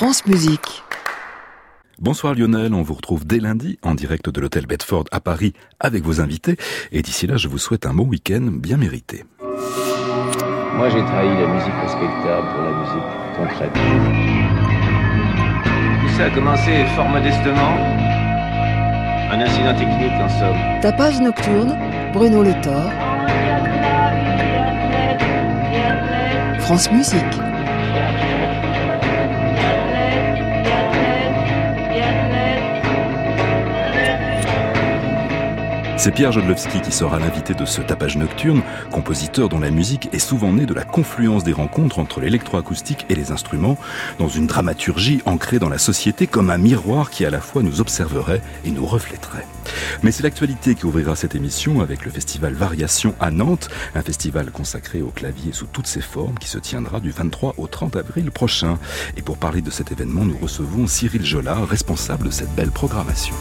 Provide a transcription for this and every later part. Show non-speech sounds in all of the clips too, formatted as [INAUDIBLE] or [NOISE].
France Musique. Bonsoir Lionel, on vous retrouve dès lundi en direct de l'hôtel Bedford à Paris avec vos invités et d'ici là je vous souhaite un bon week-end bien mérité. Moi j'ai trahi la musique respectable pour la musique concrète. Tout ça a commencé fort modestement. Un incident technique en somme. Tapage nocturne, Bruno Le Thor. France Musique. C'est Pierre Jodlowski qui sera l'invité de ce tapage nocturne, compositeur dont la musique est souvent née de la confluence des rencontres entre l'électroacoustique et les instruments, dans une dramaturgie ancrée dans la société comme un miroir qui à la fois nous observerait et nous reflèterait. Mais c'est l'actualité qui ouvrira cette émission avec le festival Variation à Nantes, un festival consacré au clavier sous toutes ses formes qui se tiendra du 23 au 30 avril prochain. Et pour parler de cet événement, nous recevons Cyril Jola, responsable de cette belle programmation.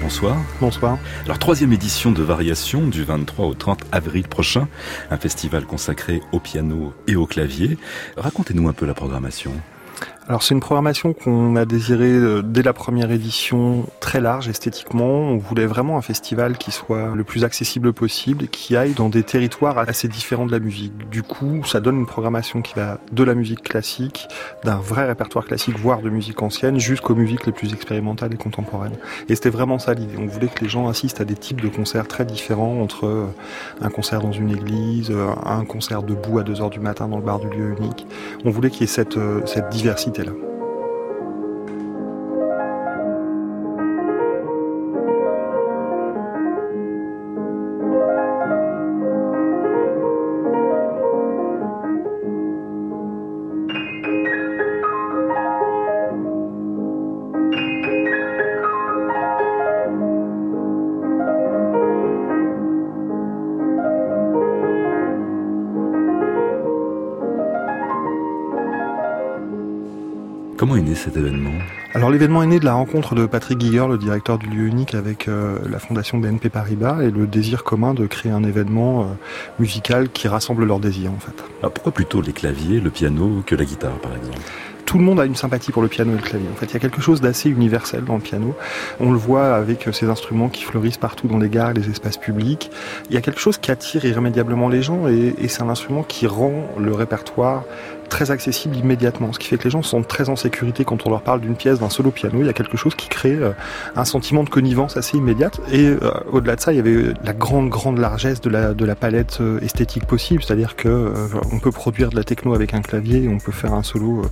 Bonsoir. Bonsoir. Alors, troisième édition de Variation du 23 au 30 avril prochain, un festival consacré au piano et au clavier. Racontez-nous un peu la programmation. Alors c'est une programmation qu'on a désiré euh, dès la première édition très large esthétiquement. On voulait vraiment un festival qui soit le plus accessible possible et qui aille dans des territoires assez différents de la musique. Du coup, ça donne une programmation qui va de la musique classique, d'un vrai répertoire classique, voire de musique ancienne, jusqu'aux musiques les plus expérimentales et contemporaines. Et c'était vraiment ça l'idée. On voulait que les gens assistent à des types de concerts très différents entre euh, un concert dans une église, euh, un concert debout à 2 heures du matin dans le bar du lieu unique. On voulait qu'il y ait cette, cette diversité là. Cet événement Alors l'événement est né de la rencontre de Patrick Guilleur, le directeur du lieu unique, avec euh, la fondation BNP Paribas et le désir commun de créer un événement euh, musical qui rassemble leurs désirs en fait. Alors pourquoi plutôt les claviers, le piano que la guitare par exemple? Tout le monde a une sympathie pour le piano et le clavier. En fait, il y a quelque chose d'assez universel dans le piano. On le voit avec ces instruments qui fleurissent partout dans les gares et les espaces publics. Il y a quelque chose qui attire irrémédiablement les gens et, et c'est un instrument qui rend le répertoire très accessible immédiatement, ce qui fait que les gens sont très en sécurité quand on leur parle d'une pièce, d'un solo piano. Il y a quelque chose qui crée euh, un sentiment de connivence assez immédiate. Et euh, au-delà de ça, il y avait la grande, grande largesse de la, de la palette euh, esthétique possible, c'est-à-dire que on peut produire de la techno avec un clavier, on peut faire un solo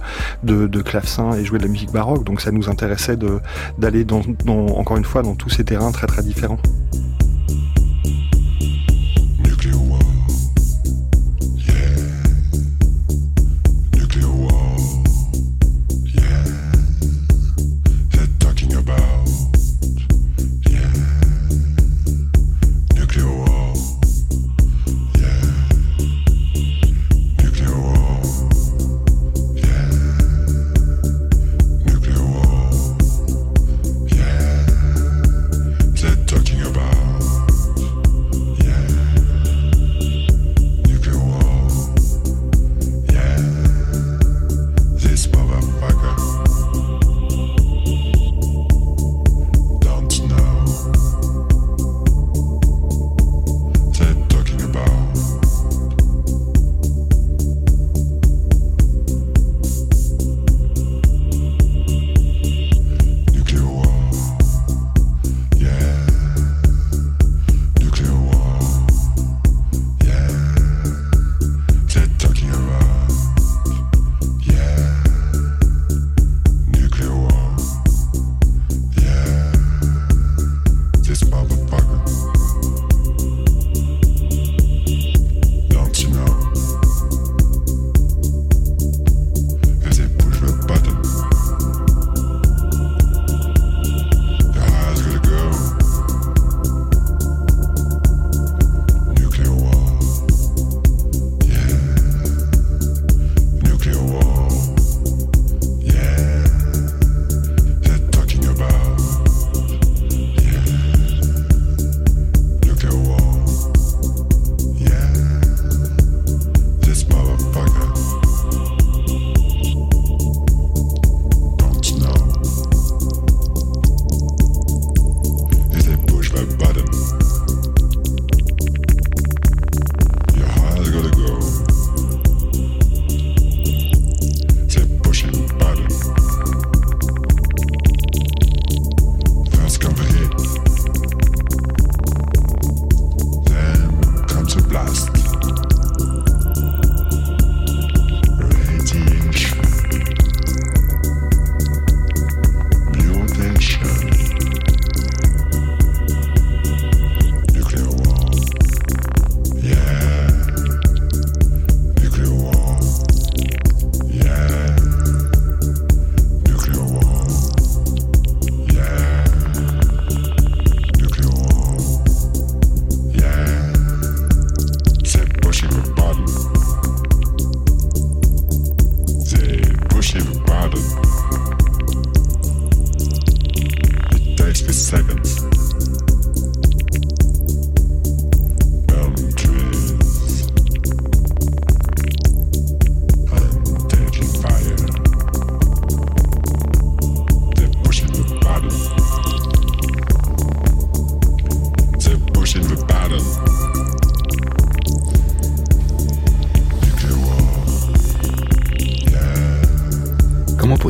de, de clavecin et jouer de la musique baroque. Donc ça nous intéressait d'aller dans, dans, encore une fois dans tous ces terrains très très différents.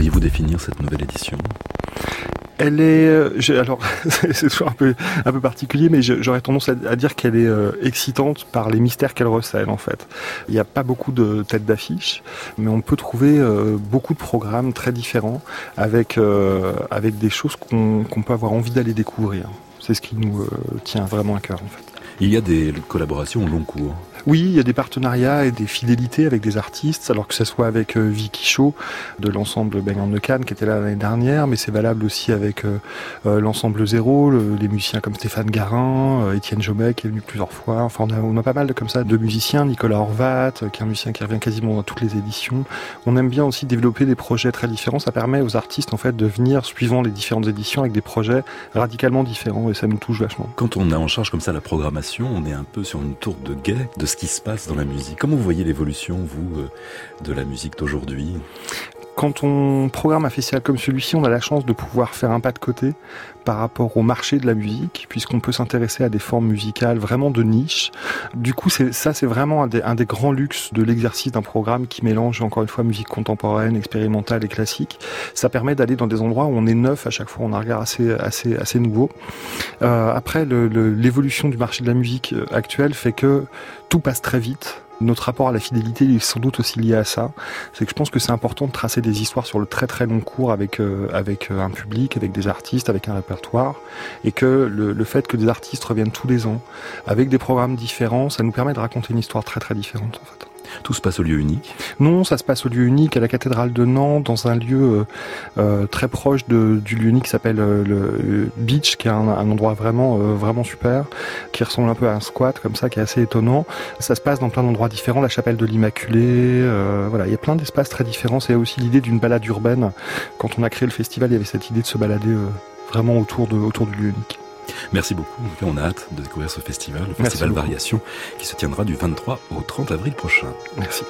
Pourriez-vous définir cette nouvelle édition? Elle est, euh, alors [LAUGHS] c'est toujours un peu un peu particulier, mais j'aurais tendance à, à dire qu'elle est euh, excitante par les mystères qu'elle recèle en fait. Il n'y a pas beaucoup de têtes d'affiche, mais on peut trouver euh, beaucoup de programmes très différents avec avec des choses qu'on peut avoir envie d'aller découvrir. C'est ce qui nous tient vraiment à cœur en fait. Il y a des collaborations au long cours. Oui, il y a des partenariats et des fidélités avec des artistes, alors que ce soit avec euh, Vicky Shaw de l'ensemble Bang de Cannes qui était là l'année dernière, mais c'est valable aussi avec euh, euh, l'ensemble Zéro, le- les musiciens comme Stéphane Garin, euh, Étienne Jomet qui est venu plusieurs fois. Enfin, on a, pas mal de, comme ça de musiciens, Nicolas Horvat, euh, qui est un musicien qui revient quasiment dans toutes les éditions. On aime bien aussi développer des projets très différents. Ça permet aux artistes en fait de venir suivant les différentes éditions avec des projets radicalement différents et ça nous touche vachement. Quand on a en charge comme ça la programmation, on est un peu sur une tour de guet ce qui se passe dans la musique. Comment vous voyez l'évolution, vous, euh, de la musique d'aujourd'hui? Quand on programme un festival comme celui-ci, on a la chance de pouvoir faire un pas de côté par rapport au marché de la musique, puisqu'on peut s'intéresser à des formes musicales vraiment de niche. Du coup, ça, c'est vraiment un des, un des grands luxes de l'exercice d'un programme qui mélange, encore une fois, musique contemporaine, expérimentale et classique. Ça permet d'aller dans des endroits où on est neuf à chaque fois, on a un regard assez, assez, assez nouveau. Euh, après, l'évolution du marché de la musique euh, actuelle fait que tout passe très vite. Notre rapport à la fidélité est sans doute aussi lié à ça. C'est que je pense que c'est important de tracer des histoires sur le très très long cours avec euh, avec euh, un public, avec des artistes, avec un répertoire, et que le, le fait que des artistes reviennent tous les ans avec des programmes différents, ça nous permet de raconter une histoire très très différente en fait. Tout se passe au lieu unique. Non, ça se passe au lieu unique à la cathédrale de Nantes, dans un lieu euh, euh, très proche du lieu unique qui s'appelle euh, le Beach, qui est un, endroit vraiment vraiment super, qui ressemble un peu à un squat comme ça, qui est assez étonnant. Ça se passe dans plein d'endroits différents, la chapelle de l'Immaculée, voilà, il y a plein d'espaces très différents. C'est aussi l'idée d'une balade urbaine. Quand on a créé le festival, il y avait cette idée de se balader vraiment autour du lieu unique. Merci beaucoup. En tout cas, on a hâte de découvrir ce festival, le Festival. Variation, qui se tiendra du 23 au 30 avril prochain. Merci.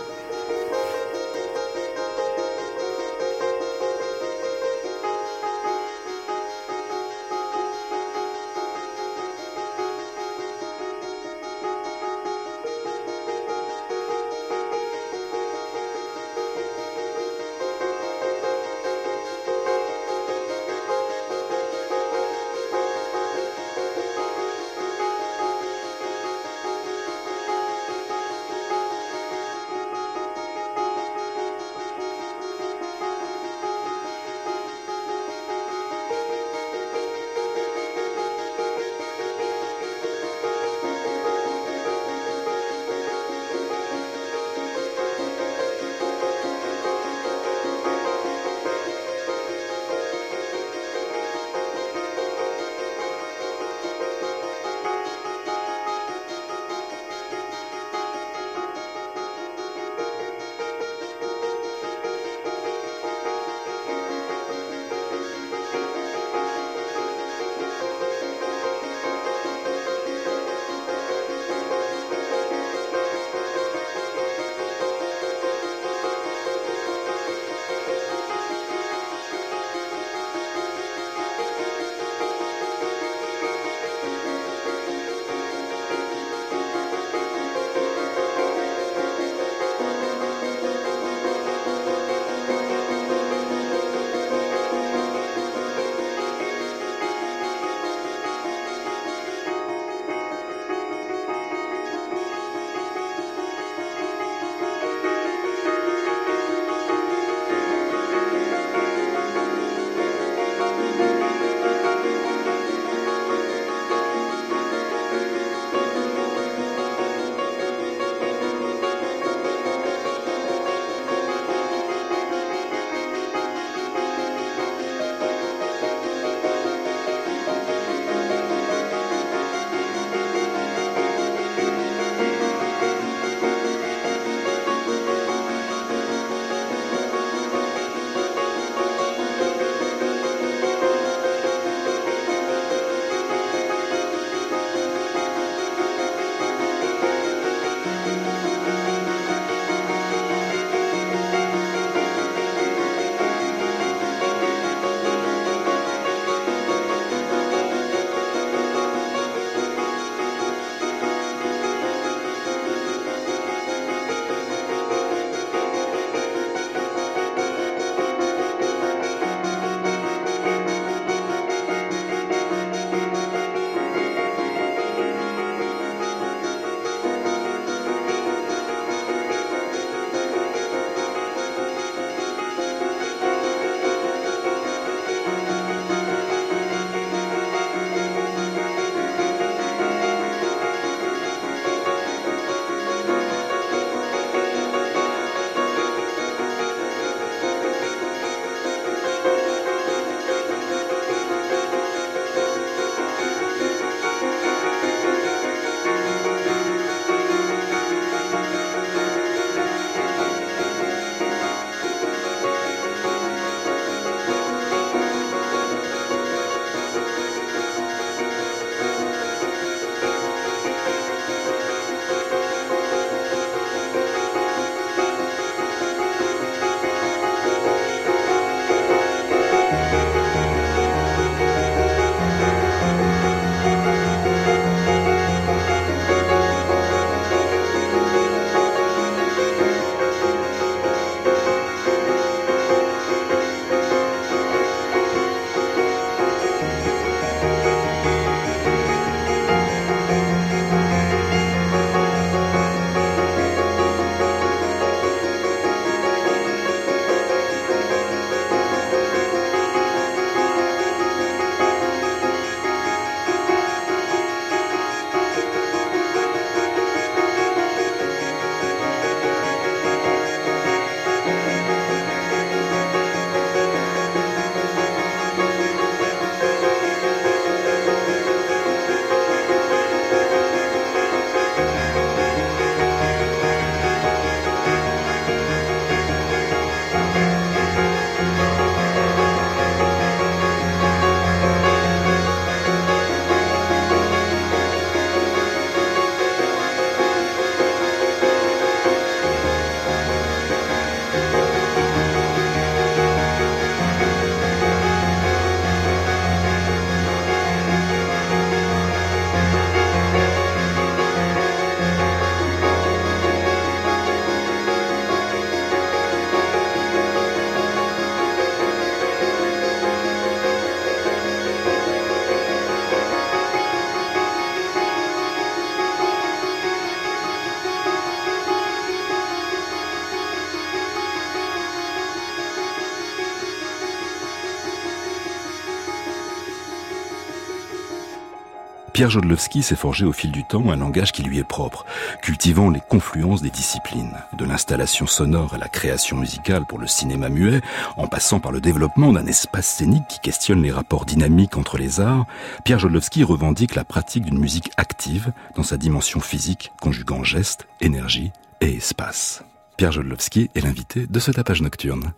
Pierre Jodlowski s'est forgé au fil du temps un langage qui lui est propre, cultivant les confluences des disciplines, de l'installation sonore à la création musicale pour le cinéma muet, en passant par le développement d'un espace scénique qui questionne les rapports dynamiques entre les arts, Pierre Jodlowski revendique la pratique d'une musique active dans sa dimension physique, conjuguant geste, énergie et espace. Pierre Jodlowski est l'invité de ce tapage nocturne.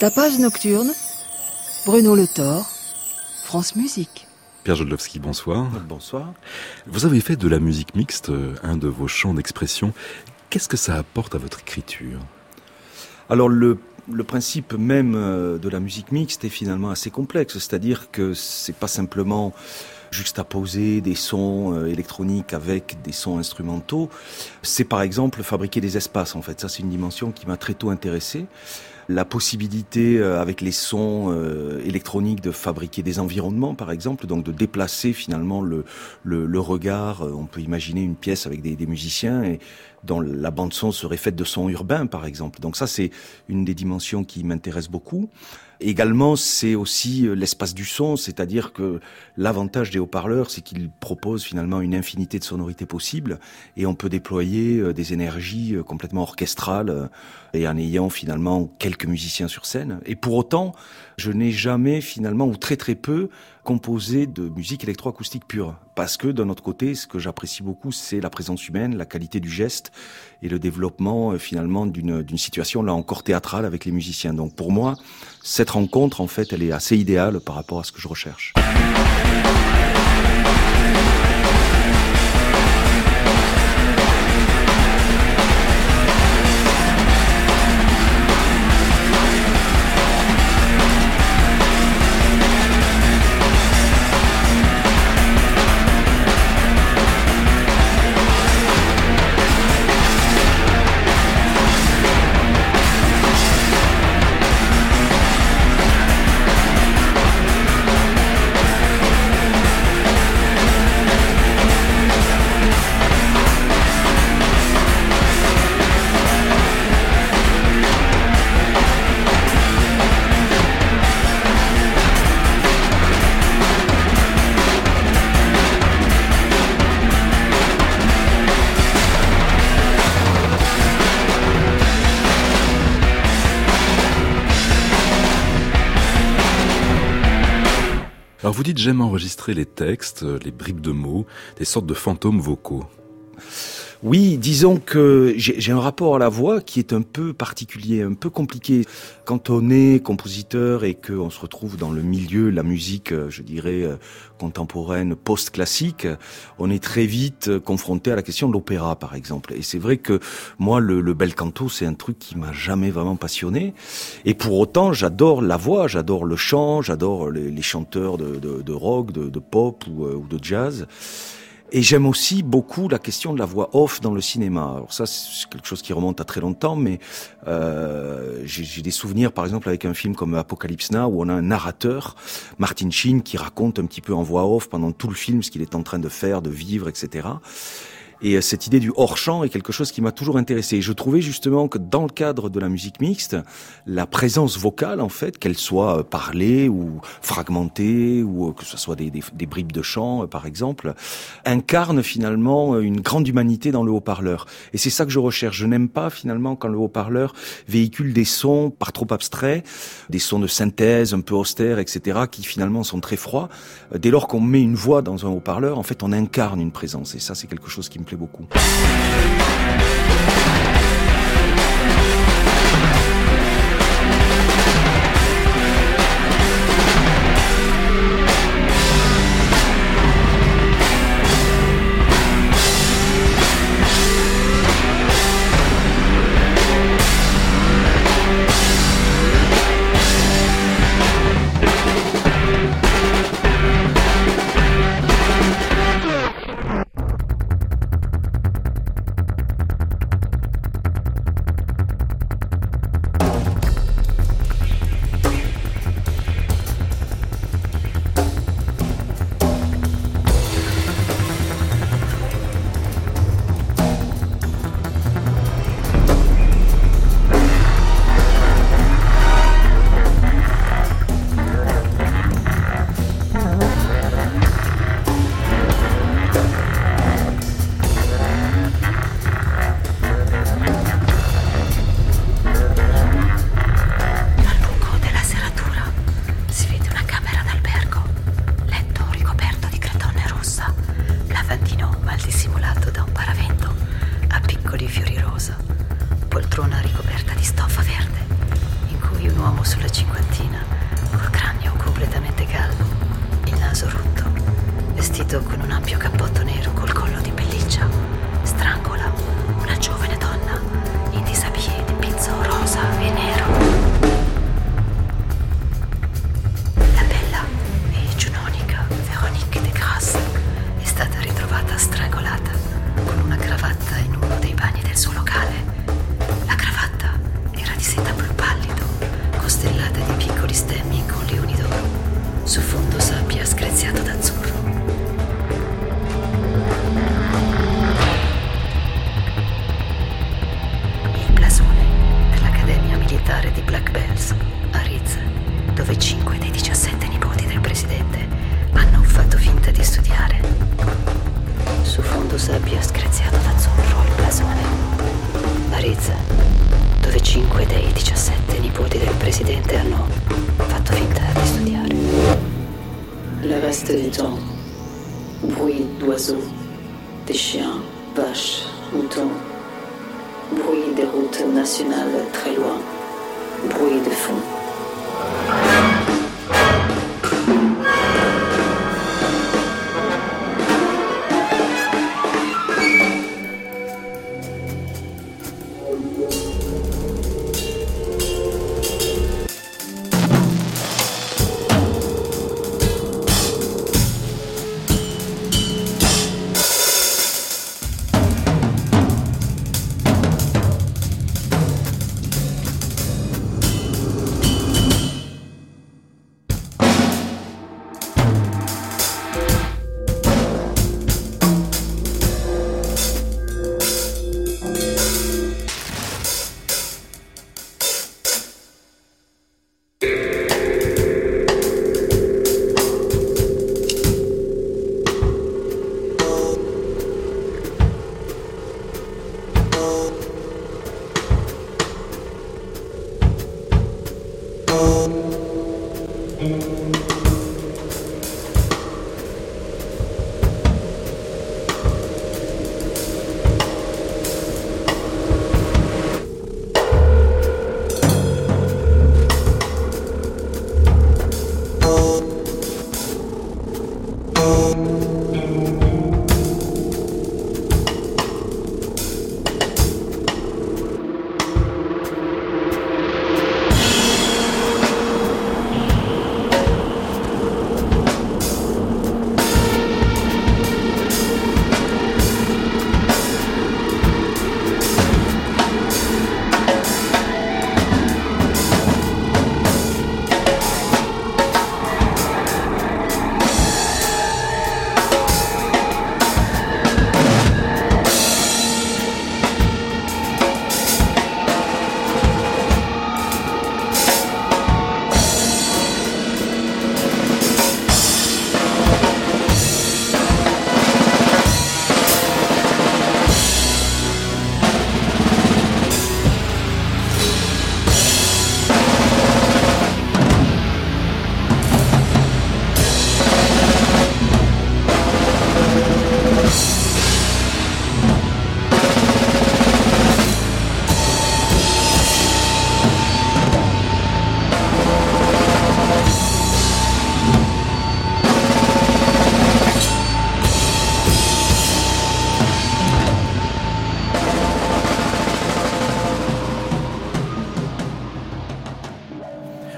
Tapage nocturne, Bruno Le Thor, France Musique. Pierre Jodlowski, bonsoir. Bonsoir. Vous avez fait de la musique mixte un de vos champs d'expression. Qu'est-ce que ça apporte à votre écriture? Alors le, le principe même euh, de la musique mixte est finalement assez complexe, c'est-à-dire que c'est pas simplement juxtaposer des sons euh, électroniques avec des sons instrumentaux, c'est par exemple fabriquer des espaces en fait. Ça c'est une dimension qui m'a très tôt intéressé la possibilité euh, avec les sons euh, électroniques de fabriquer des environnements par exemple, donc de déplacer finalement le, le, le regard. Euh, on peut imaginer une pièce avec des, des musiciens et dont la bande son serait faite de sons urbains par exemple. Donc ça c'est une des dimensions qui m'intéresse beaucoup. Également, c'est aussi l'espace du son, c'est-à-dire que l'avantage des haut-parleurs, c'est qu'ils proposent finalement une infinité de sonorités possibles et on peut déployer des énergies complètement orchestrales et en ayant finalement quelques musiciens sur scène. Et pour autant, je n'ai jamais finalement, ou très très peu, composé de musique électroacoustique pure. Parce que d'un autre côté, ce que j'apprécie beaucoup, c'est la présence humaine, la qualité du geste et le développement euh, finalement d'une situation là encore théâtrale avec les musiciens. Donc pour moi, cette rencontre, en fait, elle est assez idéale par rapport à ce que je recherche. Vous dites j'aime enregistrer les textes, euh, les bribes de mots, des sortes de fantômes vocaux. Oui, disons que j'ai un rapport à la voix qui est un peu particulier, un peu compliqué. Quand on est compositeur et qu'on se retrouve dans le milieu, la musique, euh, je dirais, euh, contemporaine, post-classique, on est très vite confronté à la question de l'opéra, par exemple. Et c'est vrai que moi, le, le bel canto, c'est un truc qui m'a jamais vraiment passionné. Et pour autant, j'adore la voix, j'adore le chant, j'adore les, les, chanteurs de, de, de rock, de, de pop ou, euh, ou de jazz. Et j'aime aussi beaucoup la question de la voix off dans le cinéma. Alors ça, c'est quelque chose qui remonte à très longtemps, mais euh, j'ai des souvenirs, par exemple, avec un film comme Apocalypse Now, où on a un narrateur, Martin Sheen, qui raconte un petit peu en voix off pendant tout le film ce qu'il est en train de faire, de vivre, etc. Et euh, cette idée du hors-champ est quelque chose qui m'a toujours intéressé. Je trouvais justement que dans le cadre de la musique mixte, la présence vocale, en fait, qu'elle soit euh, parlée ou fragmentée, ou euh, que ce soit des, des, bribes de chant, par exemple, incarne finalement une grande humanité dans le haut-parleur. Et c'est ça que je recherche. Je n'aime pas finalement quand le haut-parleur véhicule des sons par trop abstraits, des sons de synthèse un peu austères, etc., qui finalement sont très froids. Dès lors qu'on met une voix dans un haut-parleur, en fait, on incarne une présence. Et ça, c'est quelque chose qui me beaucoup.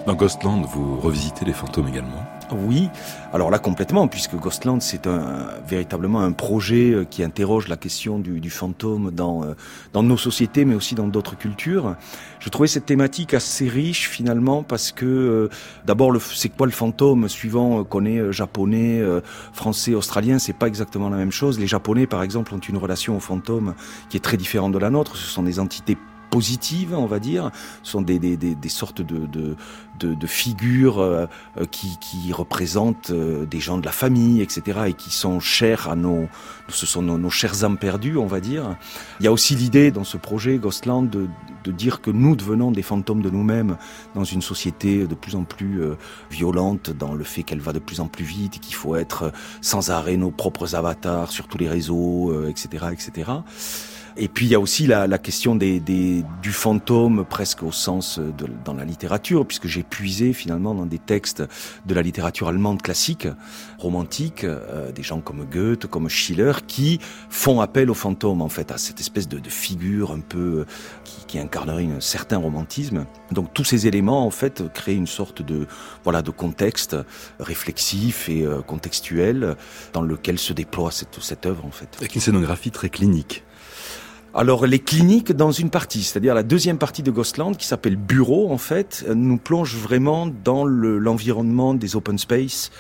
Ghostland, vous revisitez les fantômes également Oui, alors là complètement, puisque Ghostland c'est un, véritablement un projet euh, qui interroge la question du, du fantôme dans, euh, dans nos sociétés, mais aussi dans d'autres cultures. Je trouvais cette thématique assez riche finalement parce que euh, d'abord c'est quoi le fantôme suivant qu'on est japonais, français, australien, c'est pas exactement la même chose. Les japonais par exemple ont une relation au fantôme qui est très différente de la nôtre. Ce sont des entités positives, on va dire, sont des, des, des, des sortes de, de, de, de figures euh, euh, qui, qui représentent euh, des gens de la famille, etc., et qui sont chers à nos, ce sont nos, nos chères âmes perdues, on va dire. Il y a aussi l'idée dans ce projet Ghostland de, de dire que nous devenons des fantômes de nous-mêmes dans une société de plus en plus violente, dans le fait qu'elle va de plus en plus vite, et qu'il faut être sans arrêt nos propres avatars sur tous les réseaux, etc., etc. Et puis il y a aussi la, la question des, des, du fantôme presque au sens de, dans la littérature, puisque j'ai puisé finalement dans des textes de la littérature allemande classique, romantique, euh, des gens comme Goethe, comme Schiller, qui font appel au fantôme en fait, à cette espèce de, de figure un peu qui, qui incarnerait un certain romantisme. Donc tous ces éléments en fait créent une sorte de voilà de contexte réflexif et euh, contextuel dans lequel se déploie cette, cette œuvre en fait. Avec une scénographie très clinique. Alors les cliniques dans une partie, c'est-à-dire la deuxième partie de Ghostland qui s'appelle Bureau en fait, nous plonge vraiment dans l'environnement des open space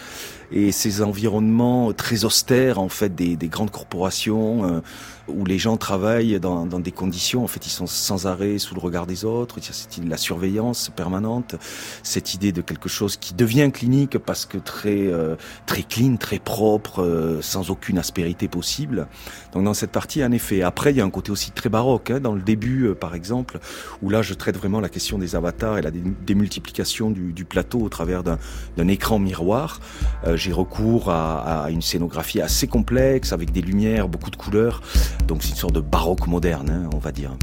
et ces environnements très austères en fait des, des grandes corporations euh, où les gens travaillent dans, dans, des conditions en fait ils sont sans arrêt sous le regard des autres. Cette la surveillance permanente cette idée de quelque chose qui devient clinique parce que très euh, très clean très propre euh, sans aucune aspérité possible. Donc dans cette partie en effet. Après il y a un côté aussi très baroque hein, dans le début euh, par exemple où là je traite vraiment la question des avatars et la démultiplication du, du plateau au travers d'un écran miroir euh, j'ai recours à, une scénographie assez complexe avec des lumières, beaucoup de couleurs. Donc c'est une sorte de baroque moderne, hein, on va dire.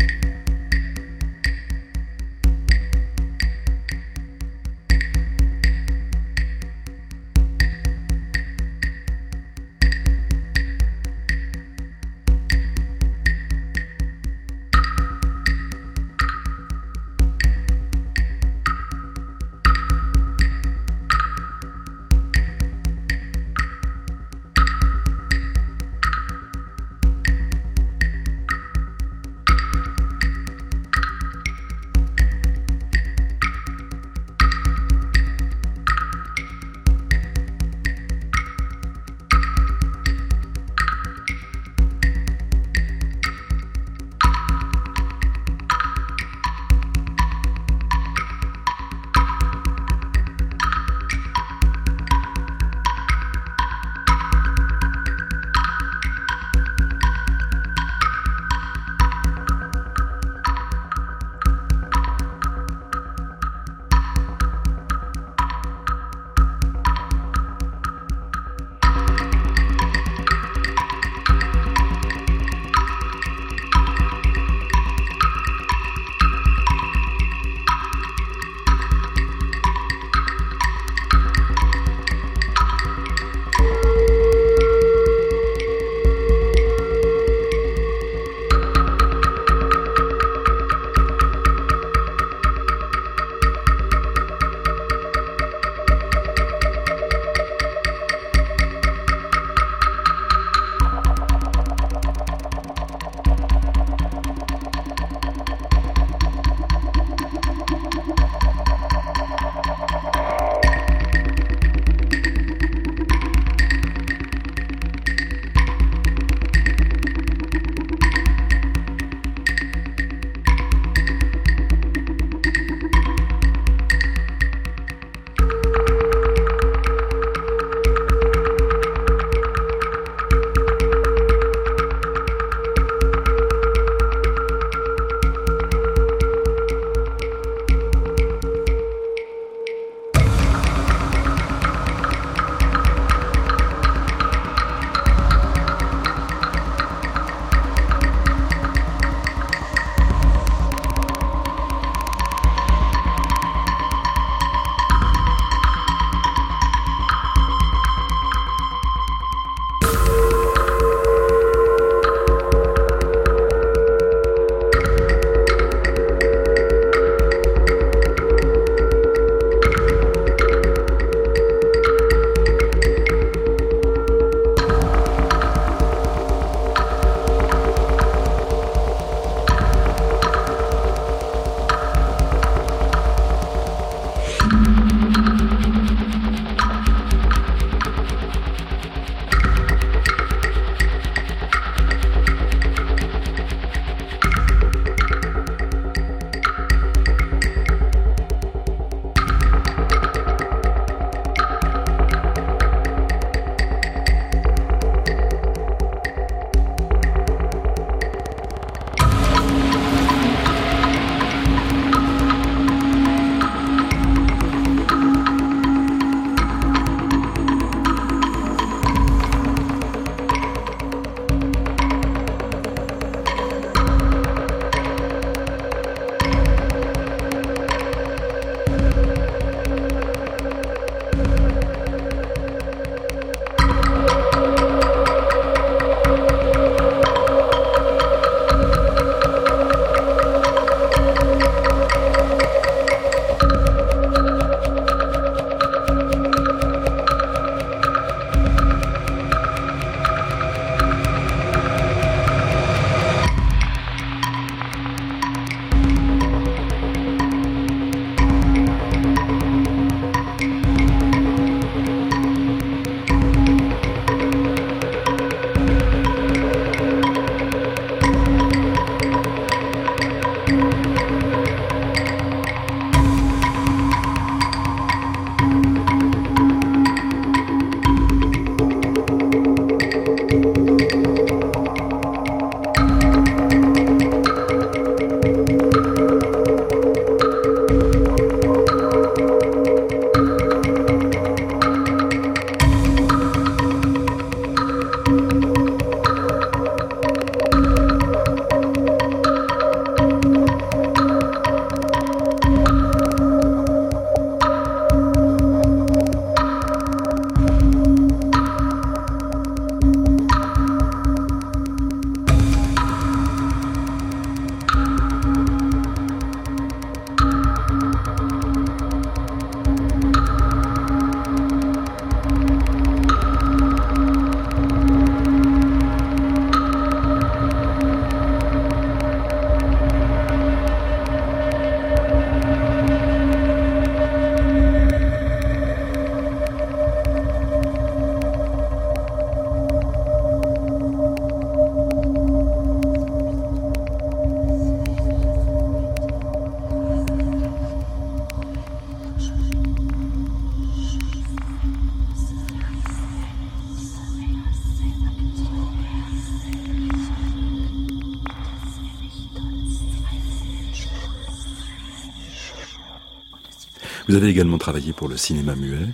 Avez également travaillé pour le cinéma muet,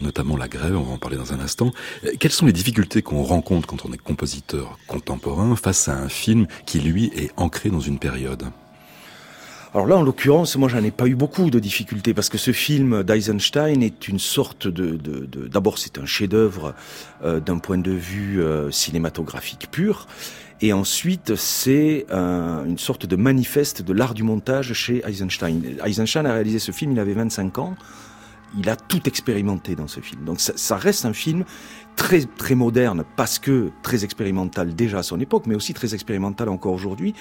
notamment La Grève, on va en parler dans un instant. Euh, Quelles sont les difficultés qu'on rencontre quand on est compositeur contemporain face à un film qui, lui, est ancré dans une période? Alors là, en l'occurrence, moi, j'en ai pas eu beaucoup de difficultés parce que ce film d'Eisenstein est une sorte de. D'abord, c'est un chef-d'œuvre euh, d'un point de vue euh, cinématographique pur, et ensuite, c'est un- une sorte de manifeste de l'art du montage chez Eisenstein. Eisenstein a réalisé ce film, il avait 25 ans. Il a tout expérimenté dans ce film. Donc ça, ça reste un film très très moderne parce que très expérimental déjà à son époque, mais aussi très expérimental encore aujourd'hui,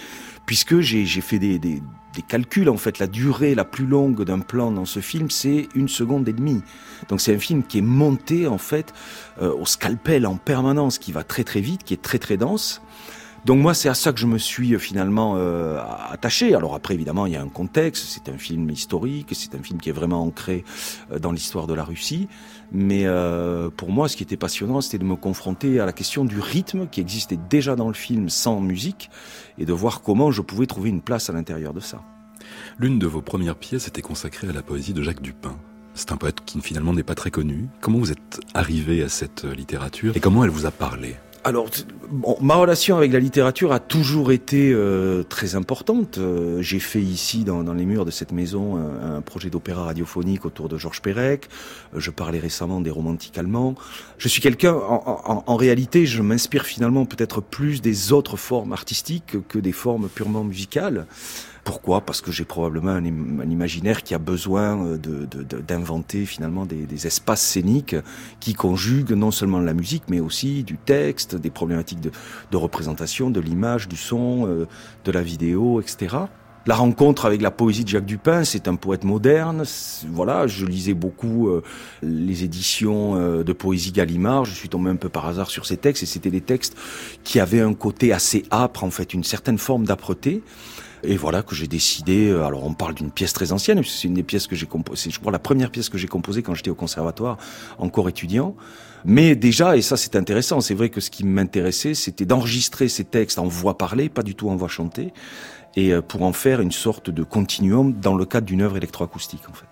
puisque j'ai j'ai fait des, des, des calculs. En fait, la durée la plus longue d'un plan dans ce film, c'est une seconde et demie. Donc c'est un film qui est monté en fait euh, au scalpel en permanence, qui va très très vite, qui est très très dense. Donc moi, c'est à ça que je me suis euh, finalement euh, attaché. Alors après, évidemment, il y a un contexte. C'est un film historique. C'est un film qui est vraiment ancré euh, dans l'histoire de la Russie. Mais euh, pour moi, ce qui était passionnant, c'était de me confronter à la question du rythme qui existait déjà dans le film sans musique et de voir comment je pouvais trouver une place à l'intérieur de ça. L'une de vos premières pièces était consacrée à la poésie de Jacques Dupin. C'est un poète qui finalement n'est pas très connu. Comment vous êtes arrivé à cette littérature et comment elle vous a parlé? Alors, bon, ma relation avec la littérature a toujours été euh, très importante. Euh, J'ai fait ici, dans, dans les murs de cette maison, un, un projet d'opéra radiophonique autour de Georges Perec. Euh, Je parlais récemment des romantiques allemands. Je suis quelqu'un, en, en- en réalité, je m'inspire finalement peut-être plus des autres formes artistiques que des formes purement musicales. Pourquoi? Parce que j'ai probablement un, im- un imaginaire qui a besoin euh, d'inventer finalement des, espaces scéniques qui conjuguent non seulement la musique, mais aussi du texte, des problématiques de, représentation, de l'image, du son, euh, de la vidéo, etc. La rencontre avec la poésie de Jacques Dupin, c'est un poète moderne. Voilà, je lisais beaucoup euh, les éditions de poésie Gallimard. Je suis tombé un peu par hasard sur ces textes, et c'était des textes qui avaient un côté assez âpre, en fait, une certaine forme d'âpreté. Et voilà que j'ai décidé. euh, Alors on parle d'une pièce très ancienne, c'est une des pièces que j'ai composées. Je crois la première pièce que j'ai composée quand j'étais au conservatoire, encore étudiant. Mais déjà, et ça c'est intéressant, c'est vrai que ce qui m'intéressait, c'était d'enregistrer ces textes en voix parlée, pas du tout en voix chantée, et euh, pour en faire une sorte de continuum dans le cadre d'une œuvre électroacoustique en fait.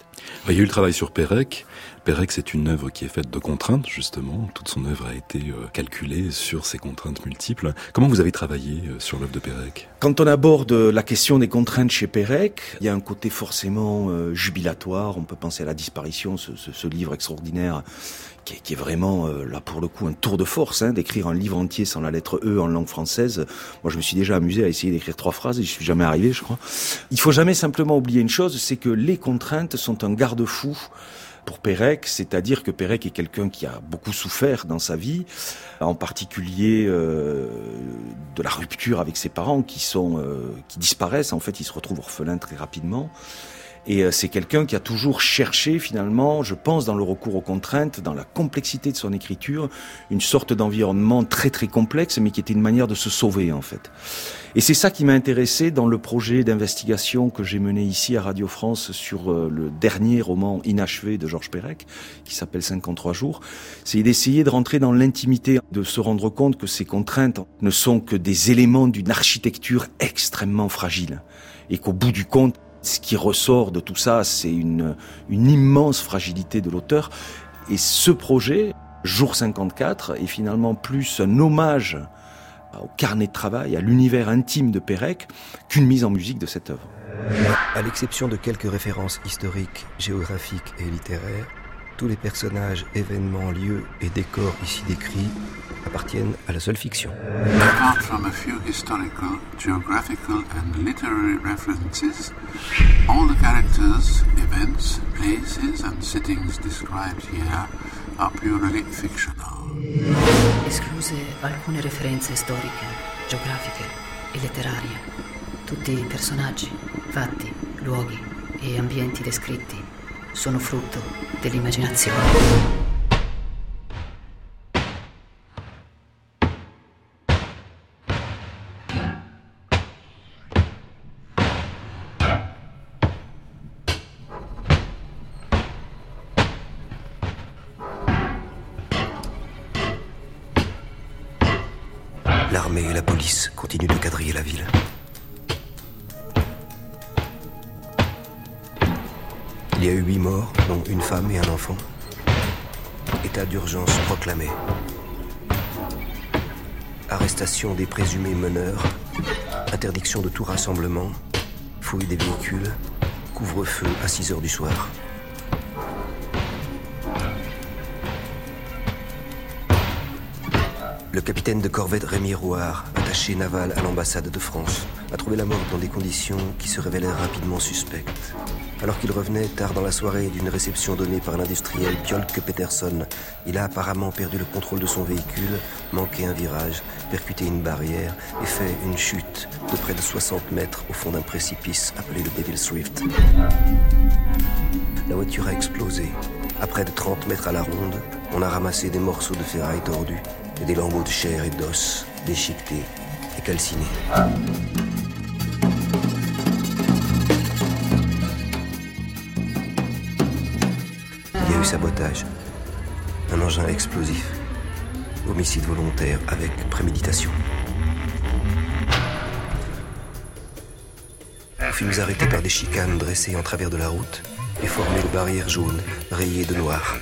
Il y a eu le travail sur Pérec. Pérec, c'est une œuvre qui est faite de contraintes, justement. Toute son œuvre a été euh, calculée sur ces contraintes multiples. Comment vous avez travaillé euh, sur l'œuvre de Pérec Quand on aborde la question des contraintes chez Pérec, il y a un côté forcément euh, jubilatoire. On peut penser à la disparition, ce, ce- livre extraordinaire qui est, vraiment là pour le coup un tour de force, hein, d'écrire un livre entier sans la lettre E en langue française. Moi, je me suis déjà amusé à essayer d'écrire trois phrases et je suis jamais arrivé, je crois. Il faut jamais simplement oublier une chose, c'est que les contraintes sont un garde-fou pour Pérec, c'est-à-dire que Pérec est quelqu'un qui a beaucoup souffert dans sa vie, en particulier euh, de la rupture avec ses parents qui sont euh, qui disparaissent. En fait, il se retrouve orphelin très rapidement. Et euh, c'est quelqu'un qui a toujours cherché finalement, je pense, dans le recours aux contraintes, dans la complexité de son écriture, une sorte d'environnement très très complexe, mais qui était une manière de se sauver en fait. Et c'est ça qui m'a intéressé dans le projet d'investigation que j'ai mené ici à Radio France sur euh, le dernier roman inachevé de Georges Perec, qui s'appelle 53 jours. C'est d'essayer de rentrer dans l'intimité, de se rendre compte que ces contraintes ne sont que des éléments d'une architecture extrêmement fragile. Et qu'au bout du compte, ce qui ressort de tout ça, c'est une, immense fragilité de l'auteur. Et ce projet, Jour 54, est finalement plus un hommage au carnet de travail, à l'univers intime de Pérec, qu'une mise en musique de cette œuvre. À l'exception de quelques références historiques, géographiques et littéraires, tous les personnages, événements, lieux et décors ici décrits appartiennent à la seule fiction. Apart from a few historical, geographical, and literary references, all the characters, events, places, and settings described here are purely fictional. escluse alcune referenze storiche, geografiche e letterarie. Tutti i personaggi, fatti, luoghi e ambienti descritti sono frutto dell'immaginazione. Il y a eu huit morts, dont une femme et un enfant. État d'urgence proclamé. Arrestation des présumés meneurs. Interdiction de tout rassemblement. Fouille des véhicules. Couvre-feu à 6 heures du soir. Le capitaine de corvette Rémi Rouard, attaché naval à l'ambassade de France, a trouvé la mort dans des conditions qui se révélèrent rapidement suspectes. Alors qu'il revenait tard dans la soirée d'une réception donnée par l'industriel Bjolke Peterson, il a apparemment perdu le contrôle de son véhicule, manqué un virage, percuté une barrière et fait une chute de près de 60 mètres au fond d'un précipice appelé le Devil's Rift. La voiture a explosé. À près de 30 mètres à la ronde, on a ramassé des morceaux de ferraille tordus et des lambeaux de chair et d'os déchiquetés et calcinés. Sabotage, un engin explosif, homicide volontaire avec préméditation. Nous fûmes arrêtés par des chicanes dressées en travers de la route et formées de barrières jaunes rayées de noir.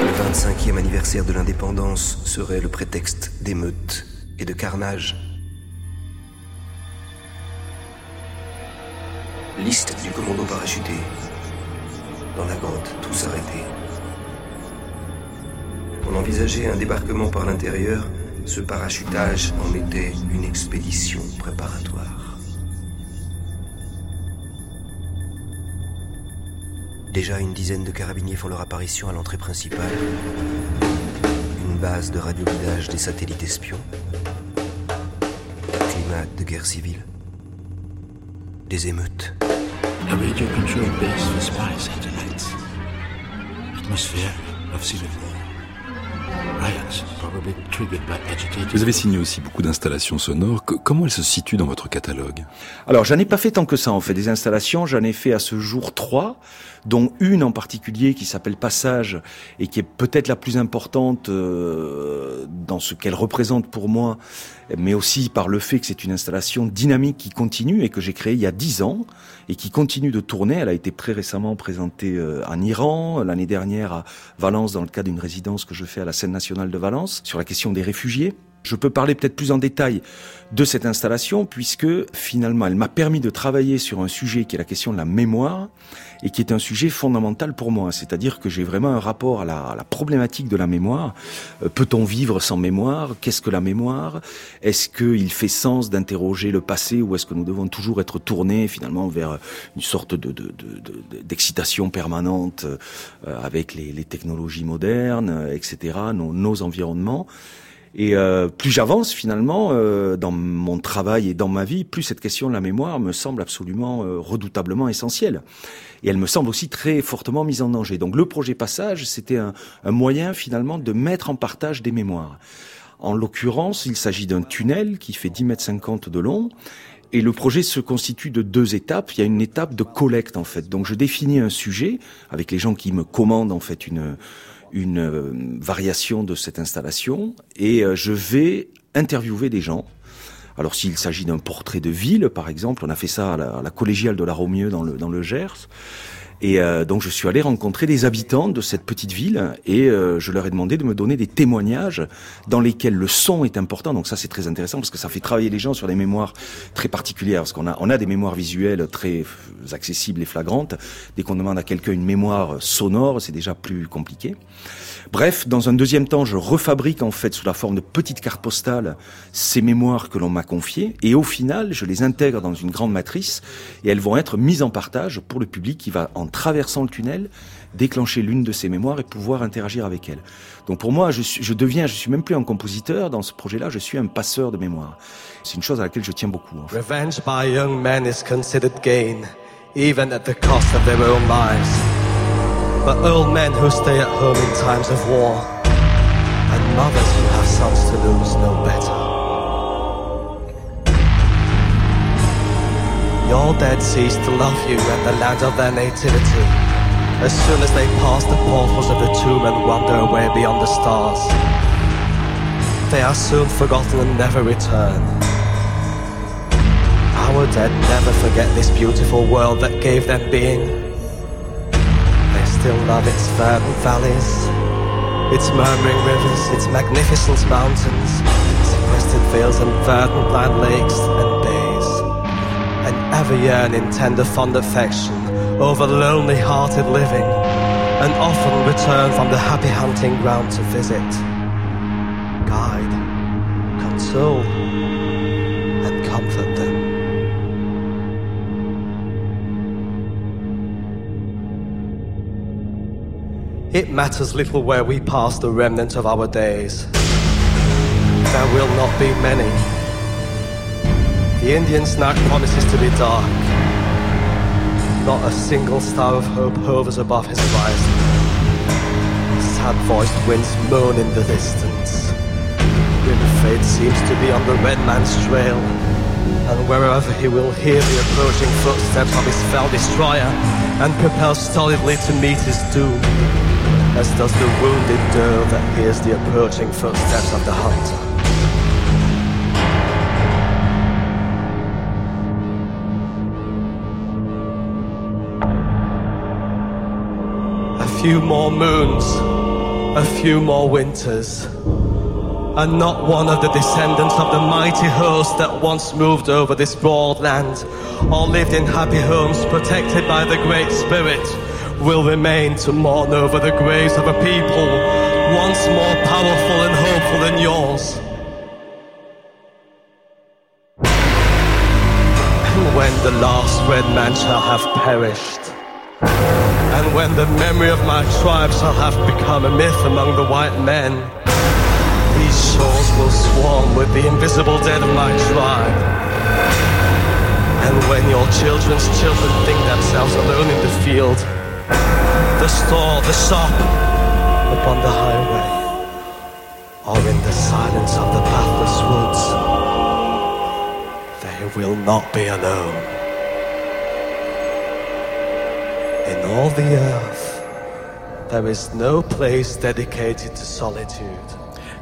Le 25e anniversaire de l'indépendance serait le prétexte d'émeutes et de carnage. Liste du commando parachuté. Dans la grotte, tous arrêtés. On envisageait un débarquement par l'intérieur. Ce parachutage en était une expédition préparatoire. Déjà une dizaine de carabiniers font leur apparition à l'entrée principale. Une base de radioguidage des satellites espions. Climat de guerre civile. Des émeutes. A radio control base for spy satellites. Atmosphere of civil war. Vous avez signé aussi beaucoup d'installations sonores. Que- comment elles se situent dans votre catalogue? Alors, j'en ai pas fait tant que ça, en fait. Des installations, j'en ai fait à ce jour trois, dont une en particulier qui s'appelle Passage et qui est peut-être la plus importante euh, dans ce qu'elle représente pour moi, mais aussi par le fait que c'est une installation dynamique qui continue et que j'ai créée il y a dix ans et qui continue de tourner. Elle a été très récemment présentée euh, en Iran, l'année dernière à Valence dans le cadre d'une résidence que je fais à la scène nationale de Valence sur la question des réfugiés. Je peux parler peut-être plus en détail de cette installation puisque finalement elle m'a permis de travailler sur un sujet qui est la question de la mémoire et qui est un sujet fondamental pour moi. C'est-à-dire que j'ai vraiment un rapport à la, problématique de la mémoire. Euh, Peut-on vivre sans mémoire? Qu'est-ce que la mémoire? Est-ce qu'il fait sens d'interroger le passé ou est-ce que nous devons toujours être tournés finalement vers une sorte de, de, de- de- d'excitation permanente euh, avec les, technologies modernes, etc., nos environnements? Et euh, plus j'avance finalement euh, dans mon travail et dans ma vie, plus cette question de la mémoire me semble absolument euh, redoutablement essentielle. Et elle me semble aussi très fortement mise en danger. Donc le projet Passage, c'était un, un moyen finalement de mettre en partage des mémoires. En l'occurrence, il s'agit d'un tunnel qui fait 10 mètres 50 de long. Et le projet se constitue de deux étapes. Il y a une étape de collecte en fait. Donc je définis un sujet avec les gens qui me commandent en fait une une euh, variation de cette installation et euh, je vais interviewer des gens. Alors s'il s'agit d'un portrait de ville, par exemple, on a fait ça à la, collégiale de la Romieux dans le Gers. Et euh, donc je suis allé rencontrer les habitants de cette petite ville et euh, je leur ai demandé de me donner des témoignages dans lesquels le son est important. Donc ça c'est très intéressant parce que ça fait travailler les gens sur des mémoires très particulières parce qu'on a on a des mémoires visuelles très accessibles et flagrantes. Dès qu'on demande à quelqu'un une mémoire sonore, c'est déjà plus compliqué. Bref, dans un deuxième temps, je refabrique en fait sous la forme de petites cartes postales ces mémoires que l'on m'a confiées et au final, je les intègre dans une grande matrice et elles vont être mises en partage pour le public qui va, en traversant le tunnel, déclencher l'une de ces mémoires et pouvoir interagir avec elle. Donc pour moi, je, suis- je deviens, je suis même plus un compositeur dans ce projet-là, je suis un passeur de mémoire. C'est une chose à laquelle je tiens beaucoup. Revenge by young men is considered gain, even at the cost of their own lives. But old men who stay at home in times of war, and mothers who have sons to lose know better. Your dead cease to love you and the land of their nativity. As soon as they pass the portals of the tomb and wander away beyond the stars, they are soon forgotten and never return. Our dead never forget this beautiful world that gave them being. They still love its verdant valleys, its murmuring rivers, its magnificent mountains, sequestered vales and verdant land lakes and ever yearn in tender fond affection over lonely hearted living, and often return from the happy hunting ground to visit, guide, console, and comfort them. It matters little where we pass the remnant of our days. There will not be many. The Indian's night promises to be dark. Not a single star of hope hovers above his horizon. Sad voiced winds moan in the distance. Grim fate seems to be on the red man's trail. And wherever he will hear the approaching footsteps of his fell destroyer and propel stolidly to meet his doom as does the wounded doe that hears the approaching footsteps of the hunter. Few more moons, a few more winters, and not one of the descendants of the mighty host that once moved over this broad land or lived in happy homes protected by the Great Spirit will remain to mourn over the graves of a people once more powerful and hopeful than yours. And when the last red man shall have perished, and when the memory of my tribe shall have become a myth among the white men, these shores will swarm with the invisible dead of my tribe. And when your children's children think themselves alone in the field, the store, the shop, upon the highway, or in the silence of the pathless woods, they will not be alone. In all the earth, there is no place dedicated to solitude.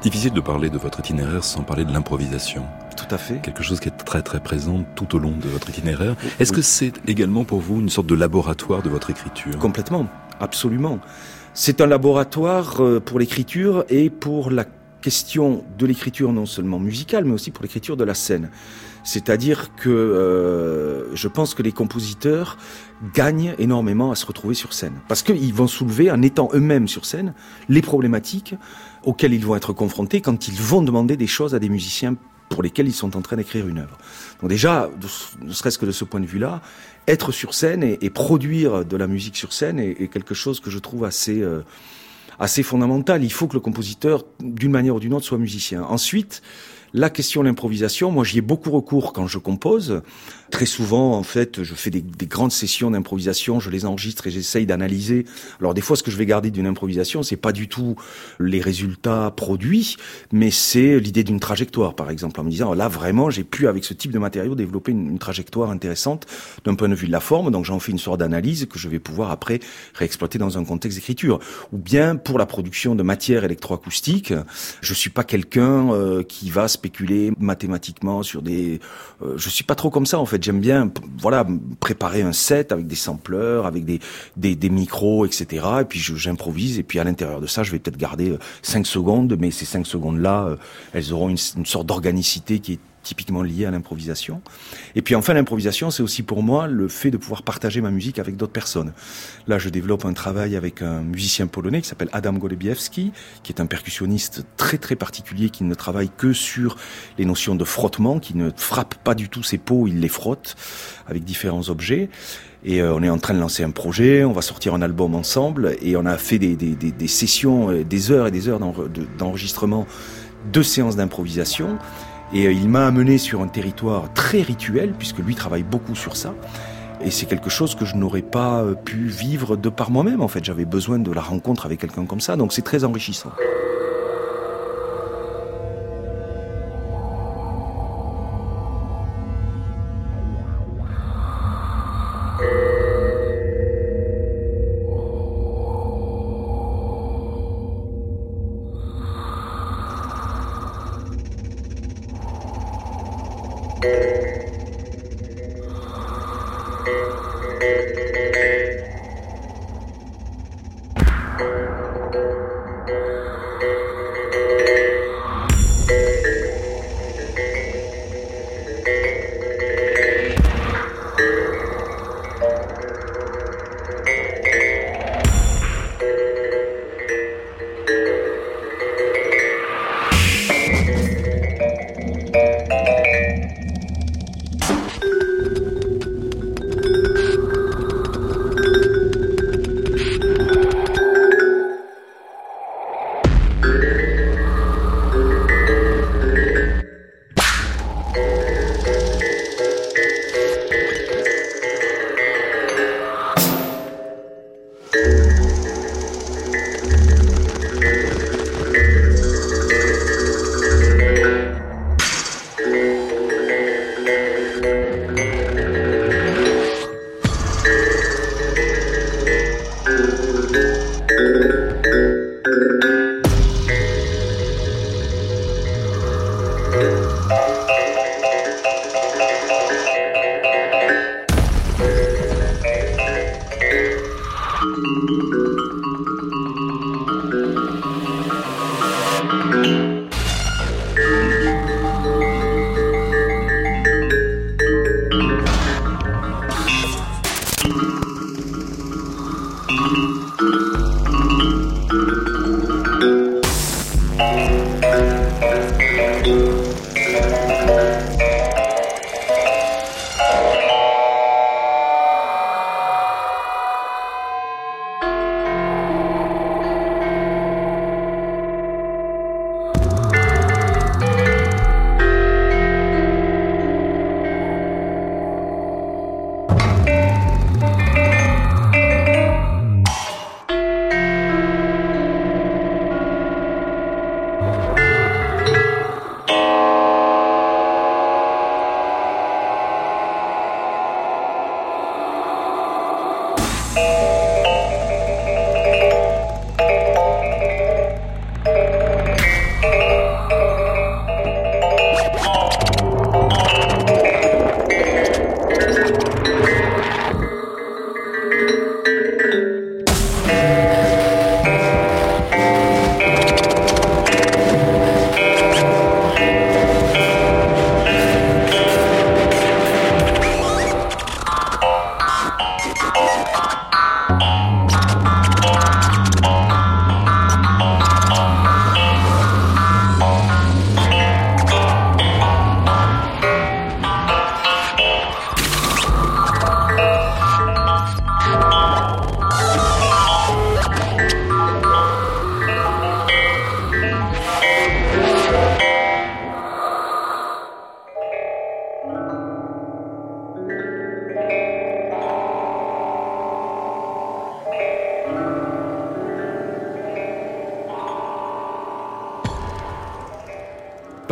Difficile de parler de votre itinéraire sans parler de l'improvisation. Tout à fait. Quelque chose qui est très très présent tout au long de votre itinéraire. Est-ce que c'est également pour vous une sorte de laboratoire de votre écriture? Complètement, absolument. C'est un laboratoire euh, pour l'écriture et pour la question de l'écriture non seulement musicale, mais aussi pour l'écriture de la scène. C'est-à-dire que euh, je pense que les compositeurs gagnent énormément à se retrouver sur scène. Parce qu'ils vont soulever, en étant eux-mêmes sur scène, les problématiques auxquelles ils vont être confrontés quand ils vont demander des choses à des musiciens pour lesquels ils sont en train d'écrire une œuvre. Donc déjà, ne serait-ce que de ce point de vue-là, être sur scène et, produire de la musique sur scène est, est quelque chose que je trouve assez euh, assez fondamental. Il faut que le compositeur, d'une manière ou d'une autre, soit musicien. Ensuite, la question de l'improvisation, moi j'y ai beaucoup recours quand je compose. Très souvent, en fait, je fais des, des grandes sessions d'improvisation, je les enregistre et j'essaye d'analyser. Alors des fois, ce que je vais garder d'une improvisation, c'est pas du tout les résultats produits, mais c'est l'idée d'une trajectoire, par exemple, en me disant là vraiment, j'ai pu avec ce type de matériau développer une, une trajectoire intéressante d'un point de vue de la forme. Donc j'en fais une sorte d'analyse que je vais pouvoir après réexploiter dans un contexte d'écriture. Ou bien pour la production de matière électroacoustique, je suis pas quelqu'un euh, qui va spéculer mathématiquement sur des. Euh, je suis pas trop comme ça en fait. J'aime bien, préparer un set avec des sampleurs, avec des des, micros, etc. Et puis j'improvise. Et puis à l'intérieur de ça, je vais peut-être garder 5 secondes, mais ces 5 secondes là, elles auront une, une sorte d'organicité qui est typiquement lié à l'improvisation. Et puis enfin, l'improvisation, c'est aussi pour moi le fait de pouvoir partager ma musique avec d'autres personnes. Là, je développe un travail avec un musicien polonais qui s'appelle Adam Golebiewski, qui est un percussionniste très très particulier, qui ne travaille que sur les notions de frottement, qui ne frappe pas du tout ses peaux, il les frotte avec différents objets. Et euh, on est en train de lancer un projet, on va sortir un album ensemble, et on a fait des, des, sessions, euh, des heures et des heures d'enregistrement de séances d'improvisation. Et euh, il m'a amené sur un territoire très rituel, puisque lui travaille beaucoup sur ça. Et c'est quelque chose que je n'aurais pas euh, pu vivre de par moi-même, en fait. J'avais besoin de la rencontre avec quelqu'un comme ça, donc c'est très enrichissant.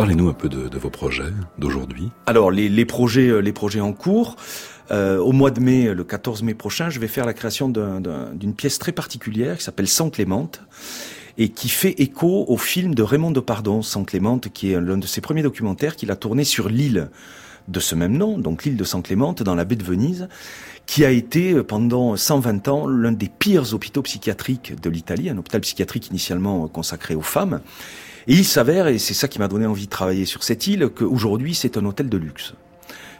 Parlez-nous un peu de, vos projets d'aujourd'hui. Alors les, les, projets, euh, les projets en cours. Euh, au mois de mai, le 14 mai prochain, je vais faire la création d'une pièce très particulière qui s'appelle Sans Clémente et qui fait écho au film de Raymond Depardon, Sans Clémente, qui est l'un de ses premiers documentaires qu'il a tourné sur l'île de ce même nom, donc l'île de San Clémente, dans la baie de Venise, qui a été euh, pendant 120 ans l'un des pires hôpitaux psychiatriques de l'Italie, un hôpital psychiatrique initialement consacré aux femmes. Et il s'avère, et c'est ça qui m'a donné envie de travailler sur cette île, qu'aujourd'hui c'est un hôtel de luxe.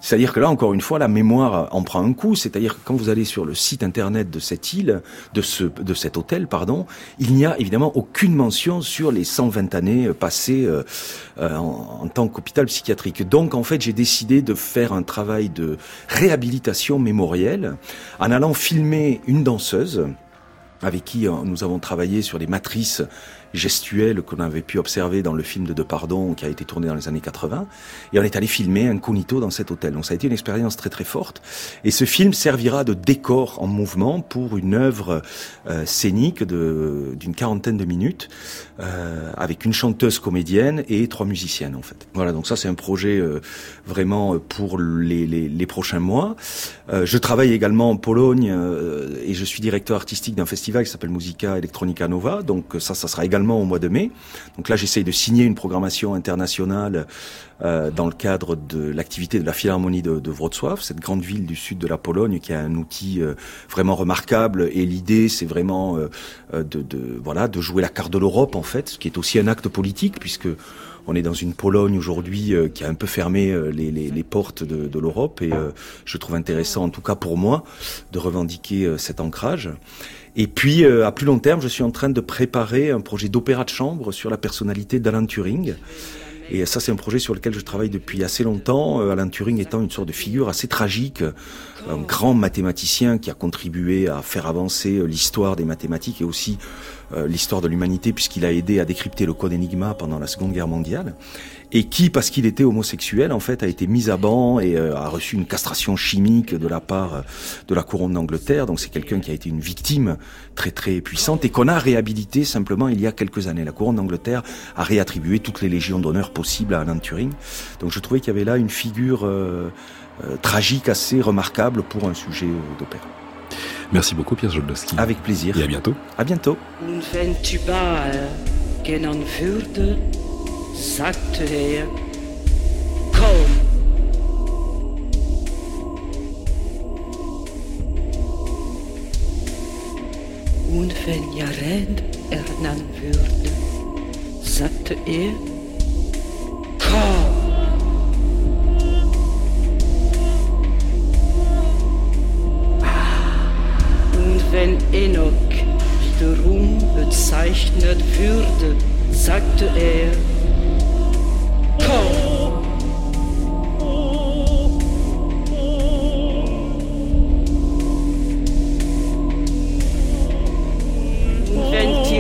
C'est-à-dire que là, encore une fois, la mémoire en prend un coup. C'est-à-dire que quand vous allez sur le site internet de cette île, de ce, de cet hôtel, pardon, il n'y a évidemment aucune mention sur les 120 années passées euh, euh, en, tant qu'hôpital psychiatrique. Donc, en fait, j'ai décidé de faire un travail de réhabilitation mémorielle en allant filmer une danseuse avec qui euh, nous avons travaillé sur les matrices gestuelle qu'on avait pu observer dans le film de Depardon qui a été tourné dans les années 80. Et on est allé filmer incognito dans cet hôtel. Donc ça a été une expérience très très forte. Et ce film servira de décor en mouvement pour une œuvre euh, scénique d'une quarantaine de minutes euh, avec une chanteuse comédienne et trois musiciennes en fait. Voilà, donc ça c'est un projet euh, vraiment pour les, les, les, prochains mois. Euh, je travaille également en Pologne euh, et je suis directeur artistique d'un festival qui s'appelle Musica Electronica Nova. Donc ça, ça sera également au mois de mai. Donc là, j'essaye de signer une programmation internationale euh, dans le cadre de l'activité de la Philharmonie de, Wrocław, cette grande ville du sud de la Pologne qui a un outil euh, vraiment remarquable. Et l'idée, c'est vraiment euh, de, voilà de jouer la carte de l'Europe en fait, ce qui est aussi un acte politique puisque on est dans une Pologne aujourd'hui qui a un peu fermé les, portes de, l'Europe et je trouve intéressant, en tout cas pour moi, de revendiquer cet ancrage. Et puis, à plus long terme, je suis en train de préparer un projet d'opéra de chambre sur la personnalité d'Alan Turing. Et ça, c'est un projet sur lequel je travaille depuis assez longtemps. Alan Turing étant une sorte de figure assez tragique, un grand mathématicien qui a contribué à faire avancer l'histoire des mathématiques et aussi euh, l'histoire de l'humanité puisqu'il a aidé à décrypter le code Enigma pendant la Seconde Guerre mondiale et qui, parce qu'il était homosexuel, en fait, a été mis à banc et euh, a reçu une castration chimique de la part euh, de la couronne d'Angleterre. Donc c'est quelqu'un qui a été une victime très très puissante et qu'on a réhabilité simplement il y a quelques années. La couronne d'Angleterre a réattribué toutes les légions d'honneur possibles à Alan Turing. Donc je trouvais qu'il y avait là une figure euh, tragique assez remarquable pour un sujet d'opéra. Merci beaucoup Pierre Jodlowski. Avec plaisir. Et à bientôt. À bientôt. Sagte er, komm. Und wenn Jared ernannt würde, sagte er, komm. wenn Enoch wiederum bezeichnet würde, sagte er, Venti.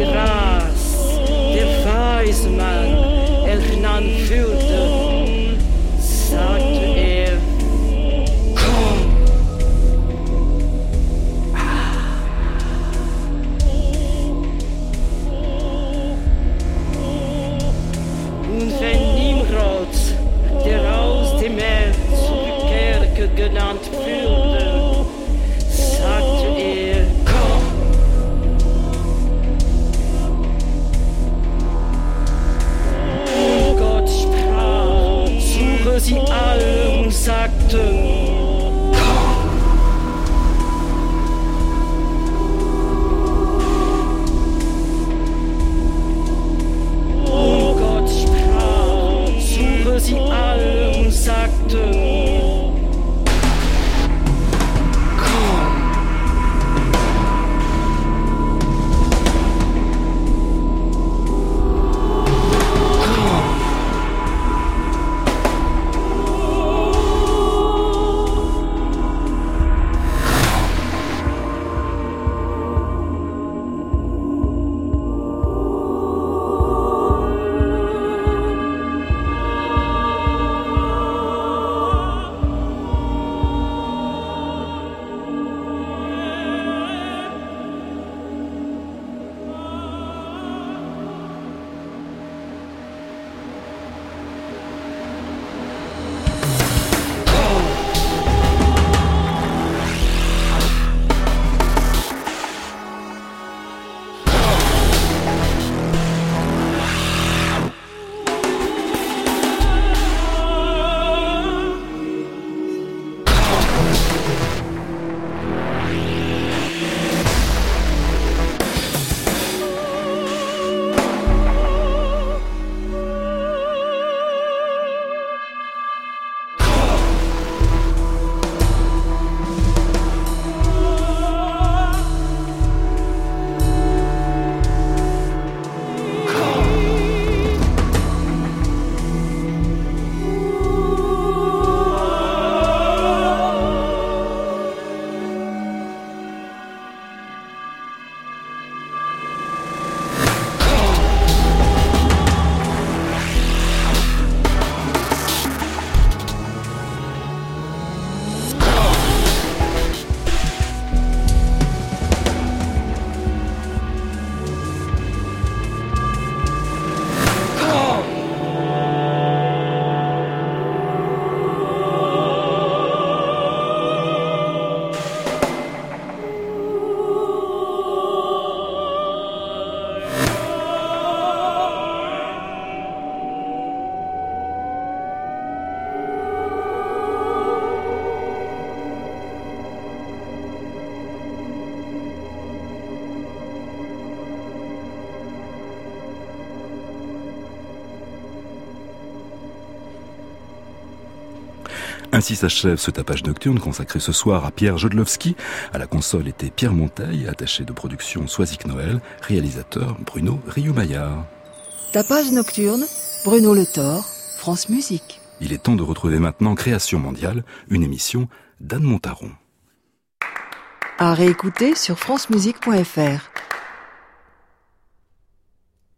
Ainsi s'achève ce tapage nocturne consacré ce soir à Pierre Jodlowski. À la console était Pierre Monteil, attaché de production Soisic Noël, réalisateur Bruno Rioux-Maillard. Tapage nocturne, Bruno Le Thor, France Musique. Il est temps de retrouver maintenant Création mondiale, une émission d'Anne Montaron. À réécouter sur francemusique.fr.